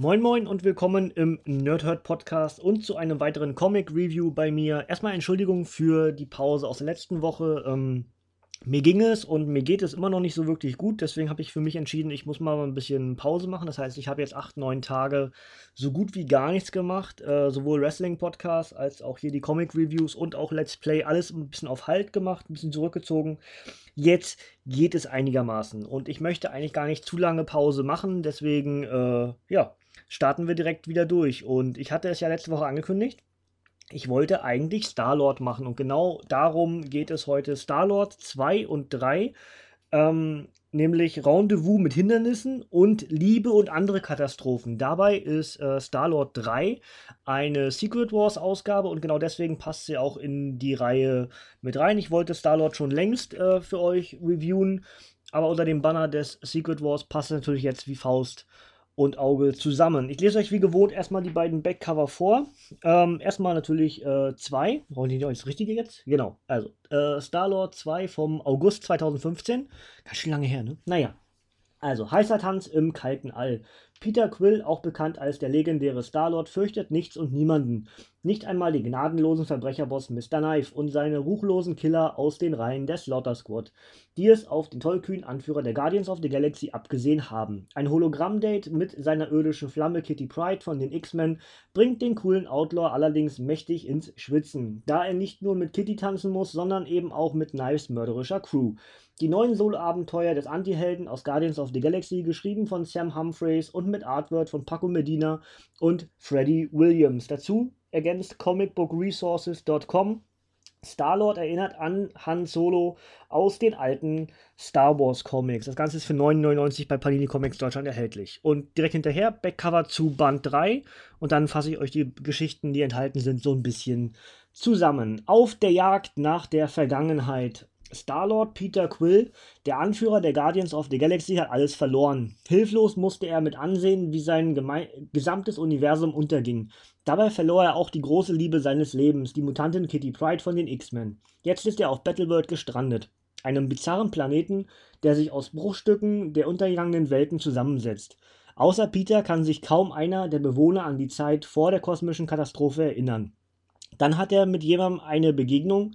Moin Moin und willkommen im Nerdhurt Podcast und zu einem weiteren Comic Review bei mir. Erstmal Entschuldigung für die Pause aus der letzten Woche. Ähm, mir ging es und mir geht es immer noch nicht so wirklich gut. Deswegen habe ich für mich entschieden, ich muss mal ein bisschen Pause machen. Das heißt, ich habe jetzt acht, neun Tage so gut wie gar nichts gemacht. Äh, sowohl Wrestling-Podcasts als auch hier die Comic-Reviews und auch Let's Play. Alles ein bisschen auf Halt gemacht, ein bisschen zurückgezogen. Jetzt geht es einigermaßen. Und ich möchte eigentlich gar nicht zu lange Pause machen. Deswegen, äh, ja, starten wir direkt wieder durch. Und ich hatte es ja letzte Woche angekündigt ich wollte eigentlich Star-Lord machen und genau darum geht es heute. Star-Lord 2 und 3, ähm, nämlich Rendezvous mit Hindernissen und Liebe und andere Katastrophen. Dabei ist äh, Star-Lord 3 eine Secret Wars-Ausgabe und genau deswegen passt sie auch in die Reihe mit rein. Ich wollte Star-Lord schon längst äh, für euch reviewen, aber unter dem Banner des Secret Wars passt es natürlich jetzt wie Faust und Auge zusammen. Ich lese euch wie gewohnt erstmal die beiden Backcover vor. Ähm, erstmal natürlich äh, zwei. Wollen die das Richtige jetzt? Genau. Also, äh, Star-Lord 2 vom August 2015. Ganz schön lange her, ne? Naja. Also, heißer Tanz im kalten All. Peter Quill, auch bekannt als der legendäre Starlord, fürchtet nichts und niemanden. Nicht einmal die gnadenlosen Verbrecherboss Mr. Knife und seine ruchlosen Killer aus den Reihen der Slaughter Squad, die es auf den tollkühnen Anführer der Guardians of the Galaxy abgesehen haben. Ein Hologramm-Date mit seiner irdischen Flamme Kitty Pride von den X-Men bringt den coolen Outlaw allerdings mächtig ins Schwitzen, da er nicht nur mit Kitty tanzen muss, sondern eben auch mit Knives mörderischer Crew. Die neuen Solo-Abenteuer des Anti-Helden aus Guardians of the Galaxy, geschrieben von Sam Humphreys und mit Artwork von Paco Medina und Freddie Williams. Dazu ergänzt comicbookresources.com. Star-Lord erinnert an Han Solo aus den alten Star Wars Comics. Das Ganze ist für 9,99 bei Panini Comics Deutschland erhältlich. Und direkt hinterher Backcover zu Band 3 und dann fasse ich euch die Geschichten, die enthalten sind, so ein bisschen zusammen. Auf der Jagd nach der Vergangenheit Star-Lord Peter Quill, der Anführer der Guardians of the Galaxy, hat alles verloren. Hilflos musste er mit ansehen, wie sein gesamtes Universum unterging. Dabei verlor er auch die große Liebe seines Lebens, die Mutantin Kitty Pryde von den X-Men. Jetzt ist er auf Battleworld gestrandet, einem bizarren Planeten, der sich aus Bruchstücken der untergegangenen Welten zusammensetzt. Außer Peter kann sich kaum einer der Bewohner an die Zeit vor der kosmischen Katastrophe erinnern. Dann hat er mit jemandem eine Begegnung,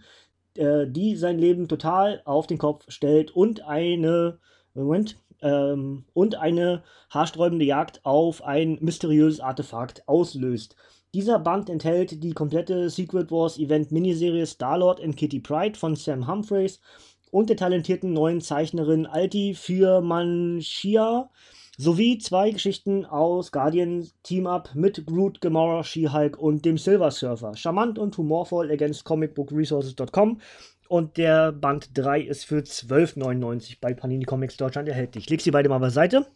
äh, die sein Leben total auf den Kopf stellt und eine, Moment, ähm, und eine haarsträubende Jagd auf ein mysteriöses Artefakt auslöst. Dieser Band enthält die komplette Secret Wars Event Miniserie Starlord and Kitty Pride von Sam Humphreys und der talentierten neuen Zeichnerin Alti für Manchia sowie zwei Geschichten aus Guardian Team Up mit Groot, Gamora, She-Hulk und dem Silver Surfer. Charmant und humorvoll against comicbookresources.com und der Band 3 ist für 12,99 bei Panini Comics Deutschland erhältlich. Ich leg sie beide mal beiseite,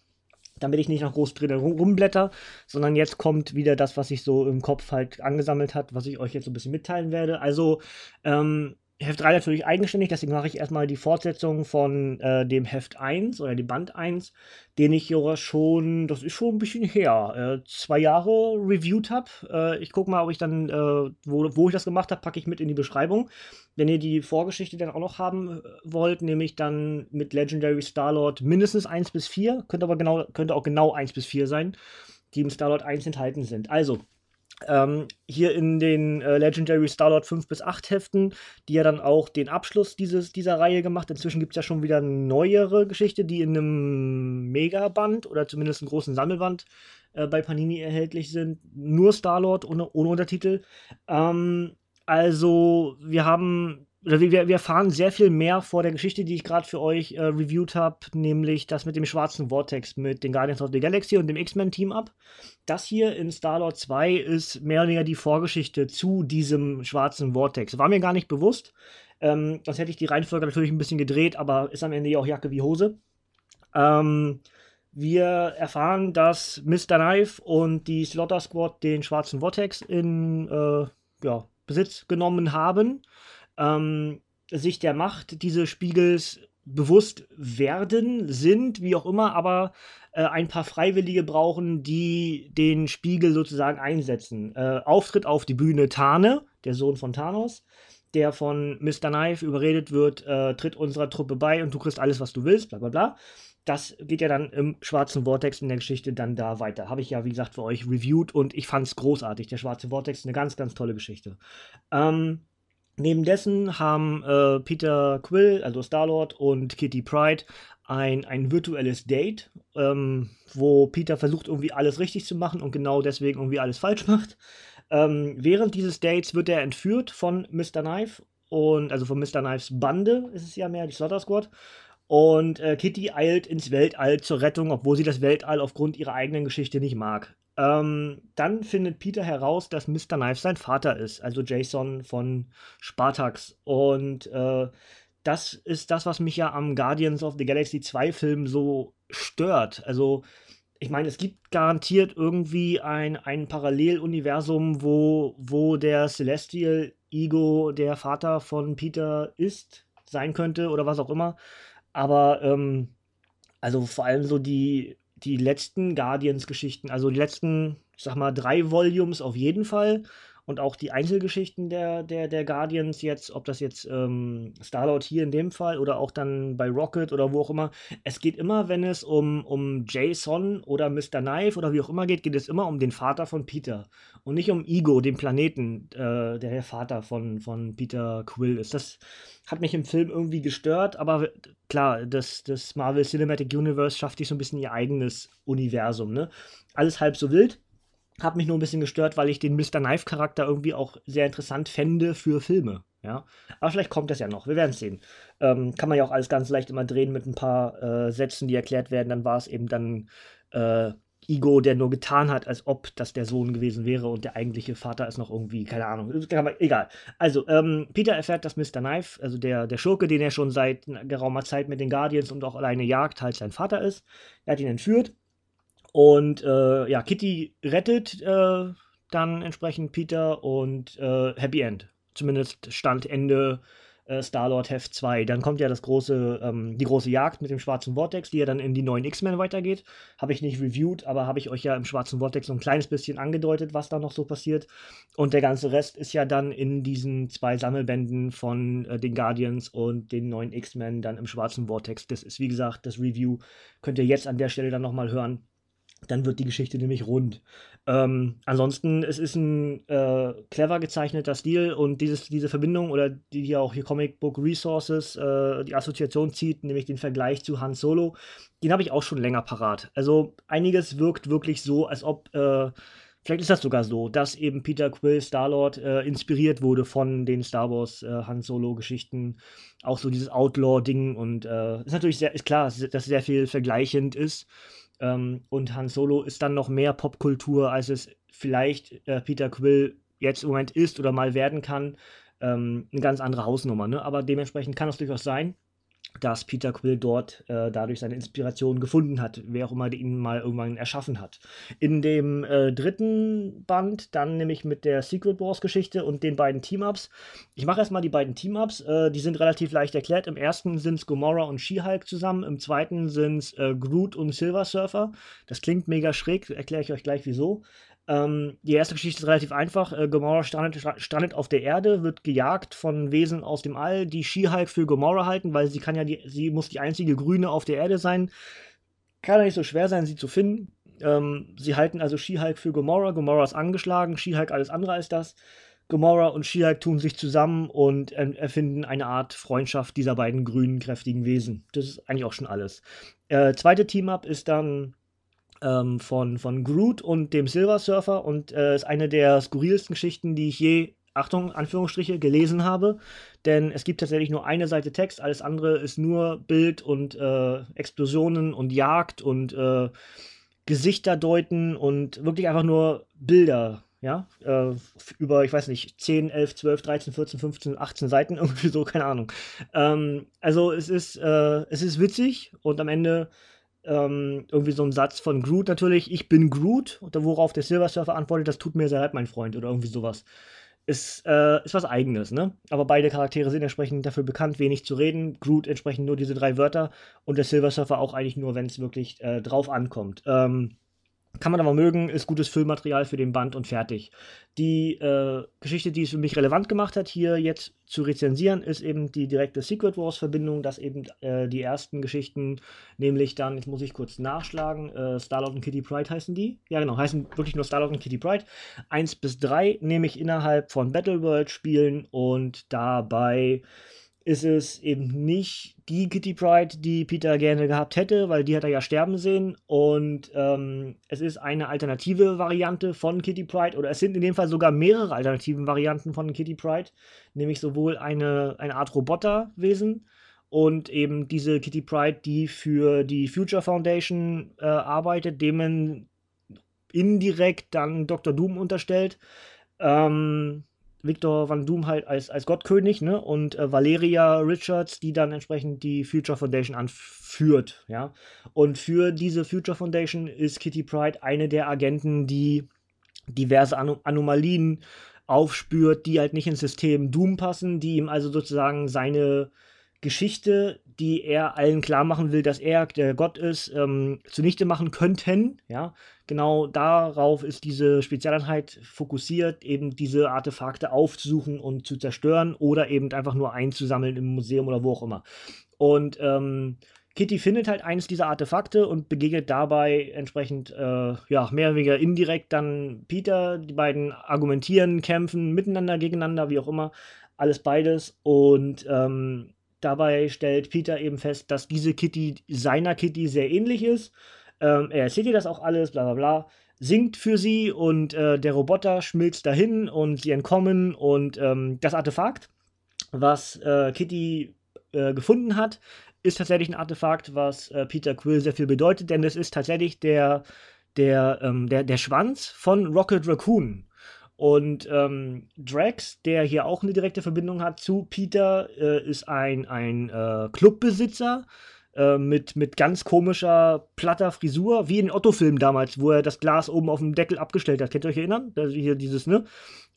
damit ich nicht noch groß drin rumblätter, sondern jetzt kommt wieder das, was sich so im Kopf halt angesammelt hat, was ich euch jetzt so ein bisschen mitteilen werde. Also, ähm, Heft 3 natürlich eigenständig, deswegen mache ich erstmal die Fortsetzung von äh, dem Heft 1 oder dem Band 1, den ich ja schon, das ist schon ein bisschen her, äh, zwei Jahre reviewed habe. Äh, ich gucke mal, ob ich dann, äh, wo, wo ich das gemacht habe, packe ich mit in die Beschreibung. Wenn ihr die Vorgeschichte dann auch noch haben äh, wollt, nämlich dann mit Legendary Starlord mindestens 1 bis 4, könnte aber genau, könnte auch genau 1 bis 4 sein, die im Starlord 1 enthalten sind. Also, ähm, hier in den äh, Legendary Starlord 5 bis 8 Heften, die ja dann auch den Abschluss dieses, dieser Reihe gemacht. Inzwischen gibt es ja schon wieder neuere Geschichte, die in einem Megaband oder zumindest einem großen Sammelband äh, bei Panini erhältlich sind. Nur Starlord ohne, ohne Untertitel. Ähm, also, wir haben oder wir, wir erfahren sehr viel mehr vor der Geschichte, die ich gerade für euch äh, reviewed habe, nämlich das mit dem schwarzen Vortex, mit den Guardians of the Galaxy und dem X-Men-Team-Up. Das hier in Star-Lord 2 ist mehr oder weniger die Vorgeschichte zu diesem schwarzen Vortex. War mir gar nicht bewusst. Ähm, sonst hätte ich die Reihenfolge natürlich ein bisschen gedreht, aber ist am Ende ja auch Jacke wie Hose. Ähm, wir erfahren, dass Mr. Knife und die Slaughter Squad den schwarzen Vortex in äh, ja, Besitz genommen haben ähm, sich der Macht dieses Spiegels bewusst werden, sind, wie auch immer, aber äh, ein paar Freiwillige brauchen, die den Spiegel sozusagen einsetzen. Äh, Auftritt auf die Bühne Tane, der Sohn von Thanos, der von Mr. Knife überredet wird, äh, tritt unserer Truppe bei und du kriegst alles, was du willst, bla bla bla. das geht ja dann im schwarzen Vortex in der Geschichte dann da weiter. Habe ich ja, wie gesagt, für euch reviewed und ich fand es großartig. Der schwarze Vortex ist eine ganz, ganz tolle Geschichte. Ähm, neben dessen haben äh, Peter Quill, also Star-Lord, und Kitty Pride ein, ein virtuelles Date, ähm, wo Peter versucht, irgendwie alles richtig zu machen und genau deswegen irgendwie alles falsch macht. Ähm, während dieses Dates wird er entführt von Mr. Knife und also von Mr. Knives Bande ist es ja mehr, die Slaughter Squad. Und äh, Kitty eilt ins Weltall zur Rettung, obwohl sie das Weltall aufgrund ihrer eigenen Geschichte nicht mag. Ähm, dann findet Peter heraus, dass Mr. Knife sein Vater ist, also Jason von Spartax. Und äh, das ist das, was mich ja am Guardians of the Galaxy 2 Film so stört. Also, ich meine, es gibt garantiert irgendwie ein, ein Paralleluniversum, wo, wo der Celestial Ego der Vater von Peter ist, sein könnte oder was auch immer. Aber ähm, also vor allem so die, die letzten Guardians-Geschichten, also die letzten, ich sag mal, drei Volumes auf jeden Fall und auch die Einzelgeschichten der, der, der Guardians jetzt, ob das jetzt ähm, Star-Lord hier in dem Fall oder auch dann bei Rocket oder wo auch immer, es geht immer, wenn es um, um Jason oder Mr. Knife oder wie auch immer geht, geht es immer um den Vater von Peter und nicht um Ego, den Planeten, äh, der der Vater von, von Peter Quill ist. Das hat mich im Film irgendwie gestört, aber klar, das, das Marvel Cinematic Universe schafft sich so ein bisschen ihr eigenes Universum, ne? Alles halb so wild hat mich nur ein bisschen gestört, weil ich den Mr. Knife-Charakter irgendwie auch sehr interessant fände für Filme. Ja, aber vielleicht kommt das ja noch. Wir werden es sehen. Ähm, kann man ja auch alles ganz leicht immer drehen mit ein paar äh, Sätzen, die erklärt werden. Dann war es eben dann äh, Igo, der nur getan hat, als ob das der Sohn gewesen wäre und der eigentliche Vater ist noch irgendwie, keine Ahnung, egal. Also, ähm, Peter erfährt, dass Mr. Knife, also der, der Schurke, den er schon seit geraumer Zeit mit den Guardians und auch alleine jagt, halt sein Vater ist. Er hat ihn entführt und äh, ja, Kitty rettet äh, dann entsprechend Peter und äh, Happy End. Zumindest Stand Ende äh, Star-Lord Heft 2. Dann kommt ja das große, ähm, die große Jagd mit dem schwarzen Vortex, die ja dann in die neuen X-Men weitergeht. Habe ich nicht reviewed, aber habe ich euch ja im schwarzen Vortex so ein kleines bisschen angedeutet, was da noch so passiert. Und der ganze Rest ist ja dann in diesen zwei Sammelbänden von äh, den Guardians und den neuen X-Men dann im schwarzen Vortex. Das ist, wie gesagt, das Review könnt ihr jetzt an der Stelle dann nochmal hören dann wird die Geschichte nämlich rund. Ähm, ansonsten, es ist ein äh, clever gezeichneter Stil und dieses, diese Verbindung oder die hier auch hier Comic Book Resources äh, die Assoziation zieht, nämlich den Vergleich zu Han Solo, den habe ich auch schon länger parat. Also einiges wirkt wirklich so, als ob, äh, vielleicht ist das sogar so, dass eben Peter Quill, Star-Lord, äh, inspiriert wurde von den Star Wars äh, Han Solo-Geschichten. Auch so dieses Outlaw-Ding und äh, ist natürlich sehr, ist klar, dass sehr viel vergleichend ist. Ähm, und Han Solo ist dann noch mehr Popkultur, als es vielleicht äh, Peter Quill jetzt im Moment ist oder mal werden kann. Ähm, eine ganz andere Hausnummer, ne? Aber dementsprechend kann es durchaus sein, dass Peter Quill dort äh, dadurch seine Inspiration gefunden hat, wer auch immer ihn mal irgendwann erschaffen hat. In dem äh, dritten Band, dann nämlich mit der Secret Wars Geschichte und den beiden Team-Ups. Ich mache erstmal die beiden Team-Ups, äh, die sind relativ leicht erklärt. Im ersten sind es Gomorra und She-Hulk zusammen, im zweiten sind es äh, Groot und Silver Surfer. Das klingt mega schräg, erkläre ich euch gleich wieso. Ähm, die erste Geschichte ist relativ einfach. Äh, Gomorra strandet, strandet, auf der Erde, wird gejagt von Wesen aus dem All, die She-Hulk für Gomorra halten, weil sie kann ja die, sie muss die einzige Grüne auf der Erde sein. Kann ja nicht so schwer sein, sie zu finden. Ähm, sie halten also She-Hulk für Gomorra. Gomorra ist angeschlagen, She-Hulk alles andere als das. Gomorra und She-Hulk tun sich zusammen und äh, erfinden eine Art Freundschaft dieser beiden grünen, kräftigen Wesen. Das ist eigentlich auch schon alles. Äh, zweite Team-Up ist dann ähm, von, von Groot und dem Silver Surfer und äh, ist eine der skurrilsten Geschichten, die ich je, Achtung, Anführungsstriche, gelesen habe. Denn es gibt tatsächlich nur eine Seite Text, alles andere ist nur Bild und äh, Explosionen und Jagd und äh, Gesichter deuten und wirklich einfach nur Bilder. Ja, äh, über, ich weiß nicht, 10, 11, 12, 13, 14, 15, 18 Seiten, irgendwie so, keine Ahnung. Ähm, also es ist, äh, es ist witzig und am Ende ähm, irgendwie so ein Satz von Groot natürlich, ich bin Groot, worauf der Silver Surfer antwortet, das tut mir sehr leid, mein Freund, oder irgendwie sowas. Ist, äh, ist was Eigenes, ne? Aber beide Charaktere sind entsprechend dafür bekannt, wenig zu reden. Groot entsprechend nur diese drei Wörter und der Silver Surfer auch eigentlich nur, wenn es wirklich äh, drauf ankommt. Ähm, kann man aber mögen, ist gutes Füllmaterial für den Band und fertig. Die äh, Geschichte, die es für mich relevant gemacht hat, hier jetzt zu rezensieren, ist eben die direkte Secret Wars-Verbindung, dass eben äh, die ersten Geschichten, nämlich dann, jetzt muss ich kurz nachschlagen, äh, Starlord und Kitty Pride heißen die. Ja, genau, heißen wirklich nur Starlord und Kitty Pride. Eins bis drei nämlich innerhalb von Battleworld spielen und dabei ist es eben nicht die Kitty Pride, die Peter gerne gehabt hätte, weil die hat er ja sterben sehen. Und ähm, es ist eine alternative Variante von Kitty Pride, oder es sind in dem Fall sogar mehrere alternativen Varianten von Kitty Pride, nämlich sowohl eine, eine Art Roboterwesen und eben diese Kitty Pride, die für die Future Foundation äh, arbeitet, dem man indirekt dann Dr. Doom unterstellt. Ähm, Victor Van Doom halt als, als Gottkönig, ne? Und äh, Valeria Richards, die dann entsprechend die Future Foundation anführt, ja. Und für diese Future Foundation ist Kitty Pride eine der Agenten, die diverse Anom Anomalien aufspürt, die halt nicht ins System Doom passen, die ihm also sozusagen seine Geschichte, die er allen klar machen will, dass er der Gott ist, ähm, zunichte machen könnten. Ja, genau darauf ist diese Spezialeinheit fokussiert, eben diese Artefakte aufzusuchen und zu zerstören oder eben einfach nur einzusammeln im Museum oder wo auch immer. Und ähm, Kitty findet halt eines dieser Artefakte und begegnet dabei entsprechend, äh, ja, mehr oder weniger indirekt dann Peter. Die beiden argumentieren, kämpfen miteinander, gegeneinander, wie auch immer. Alles beides. Und ähm, Dabei stellt Peter eben fest, dass diese Kitty seiner Kitty sehr ähnlich ist. Ähm, er erzählt ihr das auch alles, bla bla bla. Singt für sie und äh, der Roboter schmilzt dahin und sie entkommen. Und ähm, das Artefakt, was äh, Kitty äh, gefunden hat, ist tatsächlich ein Artefakt, was äh, Peter Quill sehr viel bedeutet, denn es ist tatsächlich der, der, ähm, der, der Schwanz von Rocket Raccoon. Und ähm, Drax, der hier auch eine direkte Verbindung hat zu Peter, äh, ist ein, ein äh, Clubbesitzer äh, mit, mit ganz komischer, platter Frisur, wie in Otto-Film damals, wo er das Glas oben auf dem Deckel abgestellt hat. Könnt ihr euch erinnern? Also hier dieses, ne?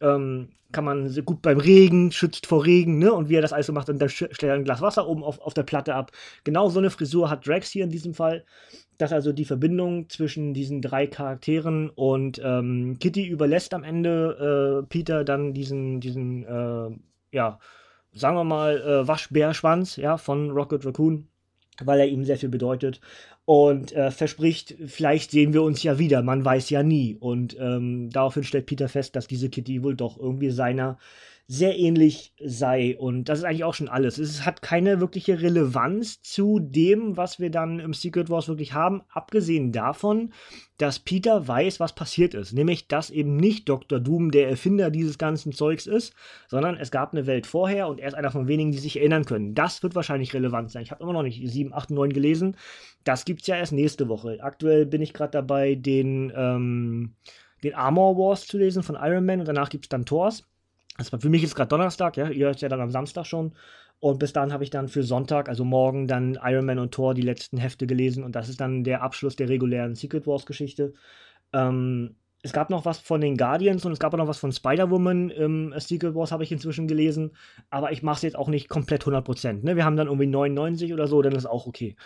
Ähm, kann man gut beim Regen, schützt vor Regen, ne? Und wie er das alles so macht, und dann stellt er ein Glas Wasser oben auf, auf der Platte ab. Genau so eine Frisur hat Drax hier in diesem Fall dass also die Verbindung zwischen diesen drei Charakteren und ähm, Kitty überlässt am Ende äh, Peter dann diesen, diesen äh, ja, sagen wir mal, äh, Waschbärschwanz ja, von Rocket Raccoon, weil er ihm sehr viel bedeutet und äh, verspricht, vielleicht sehen wir uns ja wieder, man weiß ja nie. Und ähm, daraufhin stellt Peter fest, dass diese Kitty wohl doch irgendwie seiner sehr ähnlich sei. Und das ist eigentlich auch schon alles. Es hat keine wirkliche Relevanz zu dem, was wir dann im Secret Wars wirklich haben, abgesehen davon, dass Peter weiß, was passiert ist. Nämlich, dass eben nicht Dr. Doom der Erfinder dieses ganzen Zeugs ist, sondern es gab eine Welt vorher und er ist einer von wenigen, die sich erinnern können. Das wird wahrscheinlich relevant sein. Ich habe immer noch nicht 7, 8, 9 gelesen. Das gibt es ja erst nächste Woche. Aktuell bin ich gerade dabei, den, ähm, den Armor Wars zu lesen von Iron Man und danach gibt es dann Thors. War für mich ist gerade Donnerstag, ja, ihr hört ja dann am Samstag schon. Und bis dahin habe ich dann für Sonntag, also morgen, dann Iron Man und Thor die letzten Hefte gelesen und das ist dann der Abschluss der regulären Secret Wars Geschichte. Ähm, es gab noch was von den Guardians und es gab auch noch was von Spider-Woman im Secret Wars, habe ich inzwischen gelesen. Aber ich mache es jetzt auch nicht komplett 100%. Ne? Wir haben dann irgendwie 99 oder so, dann ist auch okay.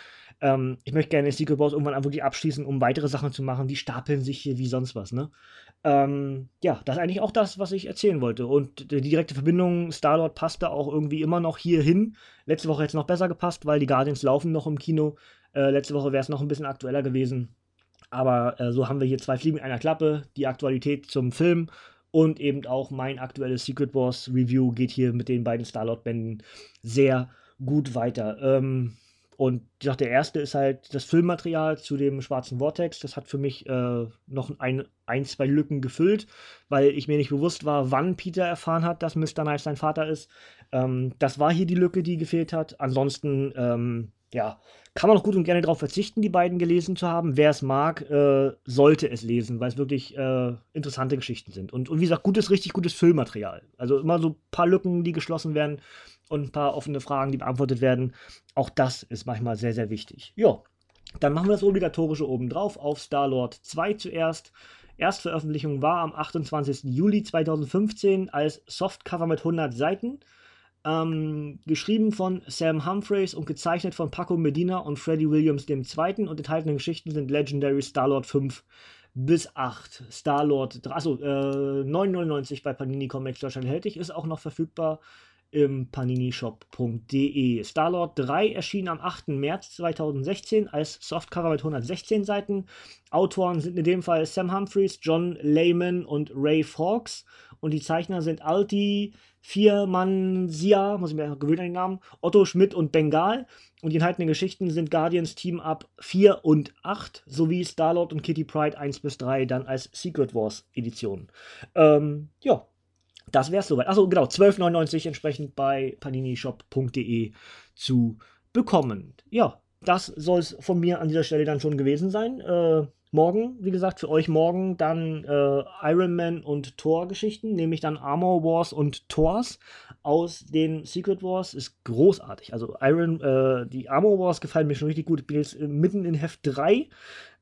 Ähm, ich möchte gerne Secret Wars irgendwann wirklich abschließen, um weitere Sachen zu machen. Die stapeln sich hier wie sonst was. Ne? Ähm, ja, das ist eigentlich auch das, was ich erzählen wollte. Und die direkte Verbindung Star-Lord passte auch irgendwie immer noch hier hin. Letzte Woche hätte es noch besser gepasst, weil die Guardians laufen noch im Kino. Äh, letzte Woche wäre es noch ein bisschen aktueller gewesen. Aber äh, so haben wir hier zwei Fliegen mit einer Klappe. Die Aktualität zum Film und eben auch mein aktuelles Secret Wars Review geht hier mit den beiden Star-Lord-Bänden sehr gut weiter. Ähm, und dachte, der erste ist halt das Filmmaterial zu dem schwarzen Vortex. Das hat für mich äh, noch ein, ein, zwei Lücken gefüllt, weil ich mir nicht bewusst war, wann Peter erfahren hat, dass Mr. Knife sein Vater ist. Ähm, das war hier die Lücke, die gefehlt hat. Ansonsten, ähm, ja, kann man auch gut und gerne darauf verzichten, die beiden gelesen zu haben. Wer es mag, äh, sollte es lesen, weil es wirklich äh, interessante Geschichten sind. Und, und wie gesagt, gutes, richtig gutes Füllmaterial. Also immer so ein paar Lücken, die geschlossen werden und ein paar offene Fragen, die beantwortet werden. Auch das ist manchmal sehr, sehr wichtig. Ja, dann machen wir das Obligatorische obendrauf auf Star-Lord 2 zuerst. Erstveröffentlichung war am 28. Juli 2015 als Softcover mit 100 Seiten. Ähm, geschrieben von Sam Humphreys und gezeichnet von Paco Medina und Freddie Williams II. Und enthaltene Geschichten sind Legendary Star-Lord 5 bis 8. Star-Lord, achso, äh, 9,99 bei Panini Comics Deutschland hältig, ist auch noch verfügbar im paninishop.de. Starlord 3 erschien am 8. März 2016 als Softcover mit 116 Seiten. Autoren sind in dem Fall Sam Humphries, John Lehman und Ray Fawkes. Und die Zeichner sind Alti, Viermansia, muss ich mir gewöhnen an den Namen, Otto Schmidt und Bengal. Und die enthaltenen Geschichten sind Guardians Team Up 4 und 8 sowie Starlord und Kitty Pride 1 bis 3 dann als Secret Wars Edition. Ähm, ja, das wäre es soweit. Achso, genau, 12,99 entsprechend bei paninishop.de zu bekommen. Ja, das soll es von mir an dieser Stelle dann schon gewesen sein. Äh, morgen, wie gesagt, für euch morgen dann äh, Iron Man und Thor-Geschichten, nämlich dann Armor Wars und Thors aus den Secret Wars. Ist großartig. Also Iron, äh, die Armor Wars gefallen mir schon richtig gut. Ich bin jetzt mitten in Heft 3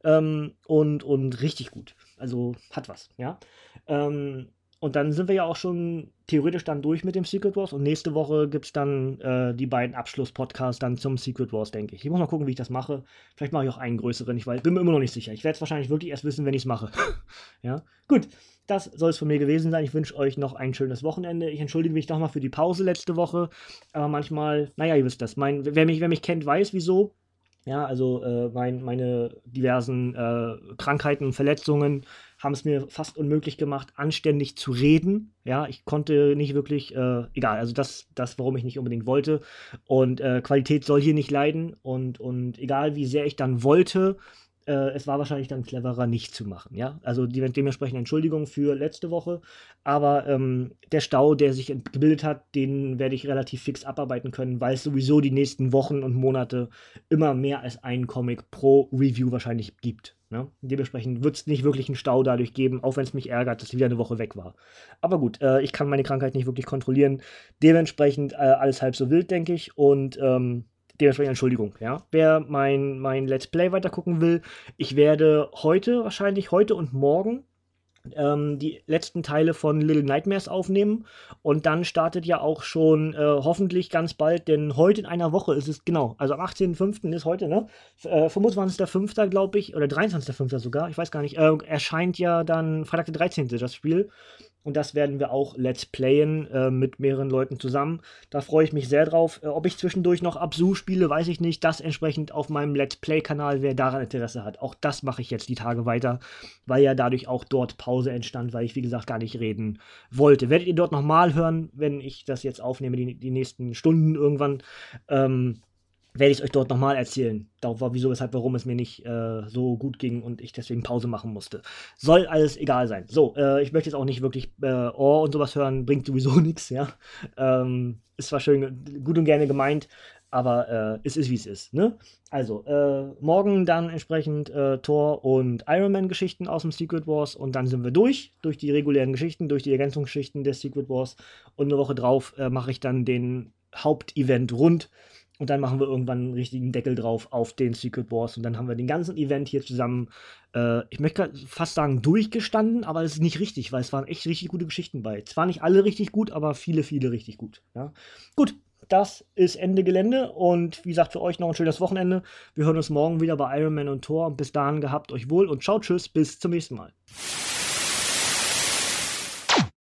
ähm, und, und richtig gut. Also hat was, ja. Ähm, und dann sind wir ja auch schon theoretisch dann durch mit dem Secret Wars. Und nächste Woche gibt es dann äh, die beiden Abschluss-Podcasts dann zum Secret Wars, denke ich. Ich muss mal gucken, wie ich das mache. Vielleicht mache ich auch einen größeren. Ich weiß, bin mir immer noch nicht sicher. Ich werde es wahrscheinlich wirklich erst wissen, wenn ich es mache. ja, gut. Das soll es von mir gewesen sein. Ich wünsche euch noch ein schönes Wochenende. Ich entschuldige mich nochmal für die Pause letzte Woche. Aber manchmal, naja, ihr wisst das. Mein, wer, mich, wer mich kennt, weiß wieso. Ja, also äh, mein, meine diversen äh, Krankheiten, Verletzungen haben es mir fast unmöglich gemacht, anständig zu reden. Ja, ich konnte nicht wirklich, äh, egal, also das, das, warum ich nicht unbedingt wollte. Und äh, Qualität soll hier nicht leiden. Und, und egal, wie sehr ich dann wollte, äh, es war wahrscheinlich dann cleverer, nicht zu machen. Ja, also die, dementsprechend Entschuldigung für letzte Woche. Aber ähm, der Stau, der sich gebildet hat, den werde ich relativ fix abarbeiten können, weil es sowieso die nächsten Wochen und Monate immer mehr als einen Comic pro Review wahrscheinlich gibt. Ne? Dementsprechend wird es nicht wirklich einen Stau dadurch geben, auch wenn es mich ärgert, dass sie wieder eine Woche weg war. Aber gut, äh, ich kann meine Krankheit nicht wirklich kontrollieren. Dementsprechend äh, alles halb so wild, denke ich. Und ähm, dementsprechend Entschuldigung, ja. Wer mein, mein Let's Play weitergucken will, ich werde heute, wahrscheinlich heute und morgen, ähm, die letzten Teile von Little Nightmares aufnehmen. Und dann startet ja auch schon äh, hoffentlich ganz bald, denn heute in einer Woche ist es, genau, also am 18.05. ist heute, ne? Äh, 25.05. glaube ich, oder 23.05. sogar, ich weiß gar nicht, äh, erscheint ja dann Freitag der 13. das Spiel. Und das werden wir auch Let's Playen äh, mit mehreren Leuten zusammen. Da freue ich mich sehr drauf. Äh, ob ich zwischendurch noch Absu spiele, weiß ich nicht. Das entsprechend auf meinem Let's Play-Kanal, wer daran Interesse hat. Auch das mache ich jetzt die Tage weiter, weil ja dadurch auch dort Pause entstand, weil ich, wie gesagt, gar nicht reden wollte. Werdet ihr dort nochmal hören, wenn ich das jetzt aufnehme, die, die nächsten Stunden irgendwann. Ähm, werde ich es euch dort nochmal erzählen. Darauf war wieso, weshalb, warum es mir nicht äh, so gut ging und ich deswegen Pause machen musste. Soll alles egal sein. So, äh, ich möchte jetzt auch nicht wirklich äh, Ohr und sowas hören, bringt sowieso nichts, ja. Ähm, ist zwar schön, gut und gerne gemeint, aber äh, es ist wie es ist, ne? Also, äh, morgen dann entsprechend äh, Thor und Iron Man Geschichten aus dem Secret Wars und dann sind wir durch, durch die regulären Geschichten, durch die Ergänzungsgeschichten des Secret Wars und eine Woche drauf mache ich dann den Hauptevent rund und dann machen wir irgendwann einen richtigen Deckel drauf auf den Secret Wars. Und dann haben wir den ganzen Event hier zusammen, äh, ich möchte fast sagen, durchgestanden, aber es ist nicht richtig, weil es waren echt richtig gute Geschichten bei. Zwar nicht alle richtig gut, aber viele, viele richtig gut. Ja? Gut, das ist Ende Gelände und wie gesagt, für euch noch ein schönes Wochenende. Wir hören uns morgen wieder bei Iron Man und Thor. Bis dahin gehabt euch wohl und ciao, tschüss, bis zum nächsten Mal.